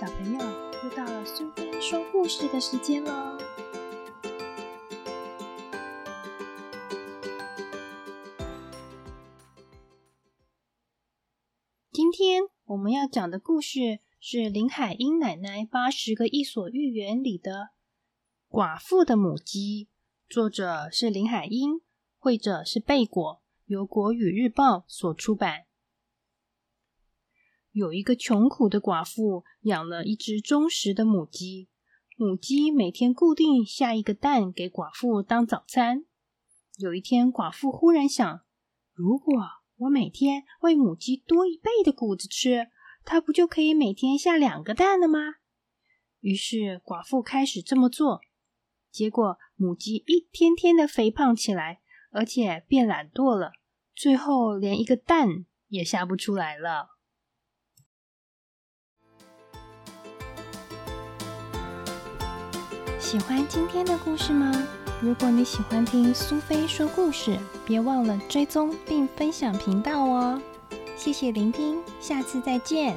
小朋友，又到了苏菲说故事的时间喽！今天我们要讲的故事是林海音奶奶《八十个伊索寓言》里的《寡妇的母鸡》，作者是林海音，绘者是贝果，由国语日报所出版。有一个穷苦的寡妇，养了一只忠实的母鸡。母鸡每天固定下一个蛋给寡妇当早餐。有一天，寡妇忽然想：如果我每天喂母鸡多一倍的谷子吃，它不就可以每天下两个蛋了吗？于是，寡妇开始这么做。结果，母鸡一天天的肥胖起来，而且变懒惰了，最后连一个蛋也下不出来了。喜欢今天的故事吗？如果你喜欢听苏菲说故事，别忘了追踪并分享频道哦。谢谢聆听，下次再见。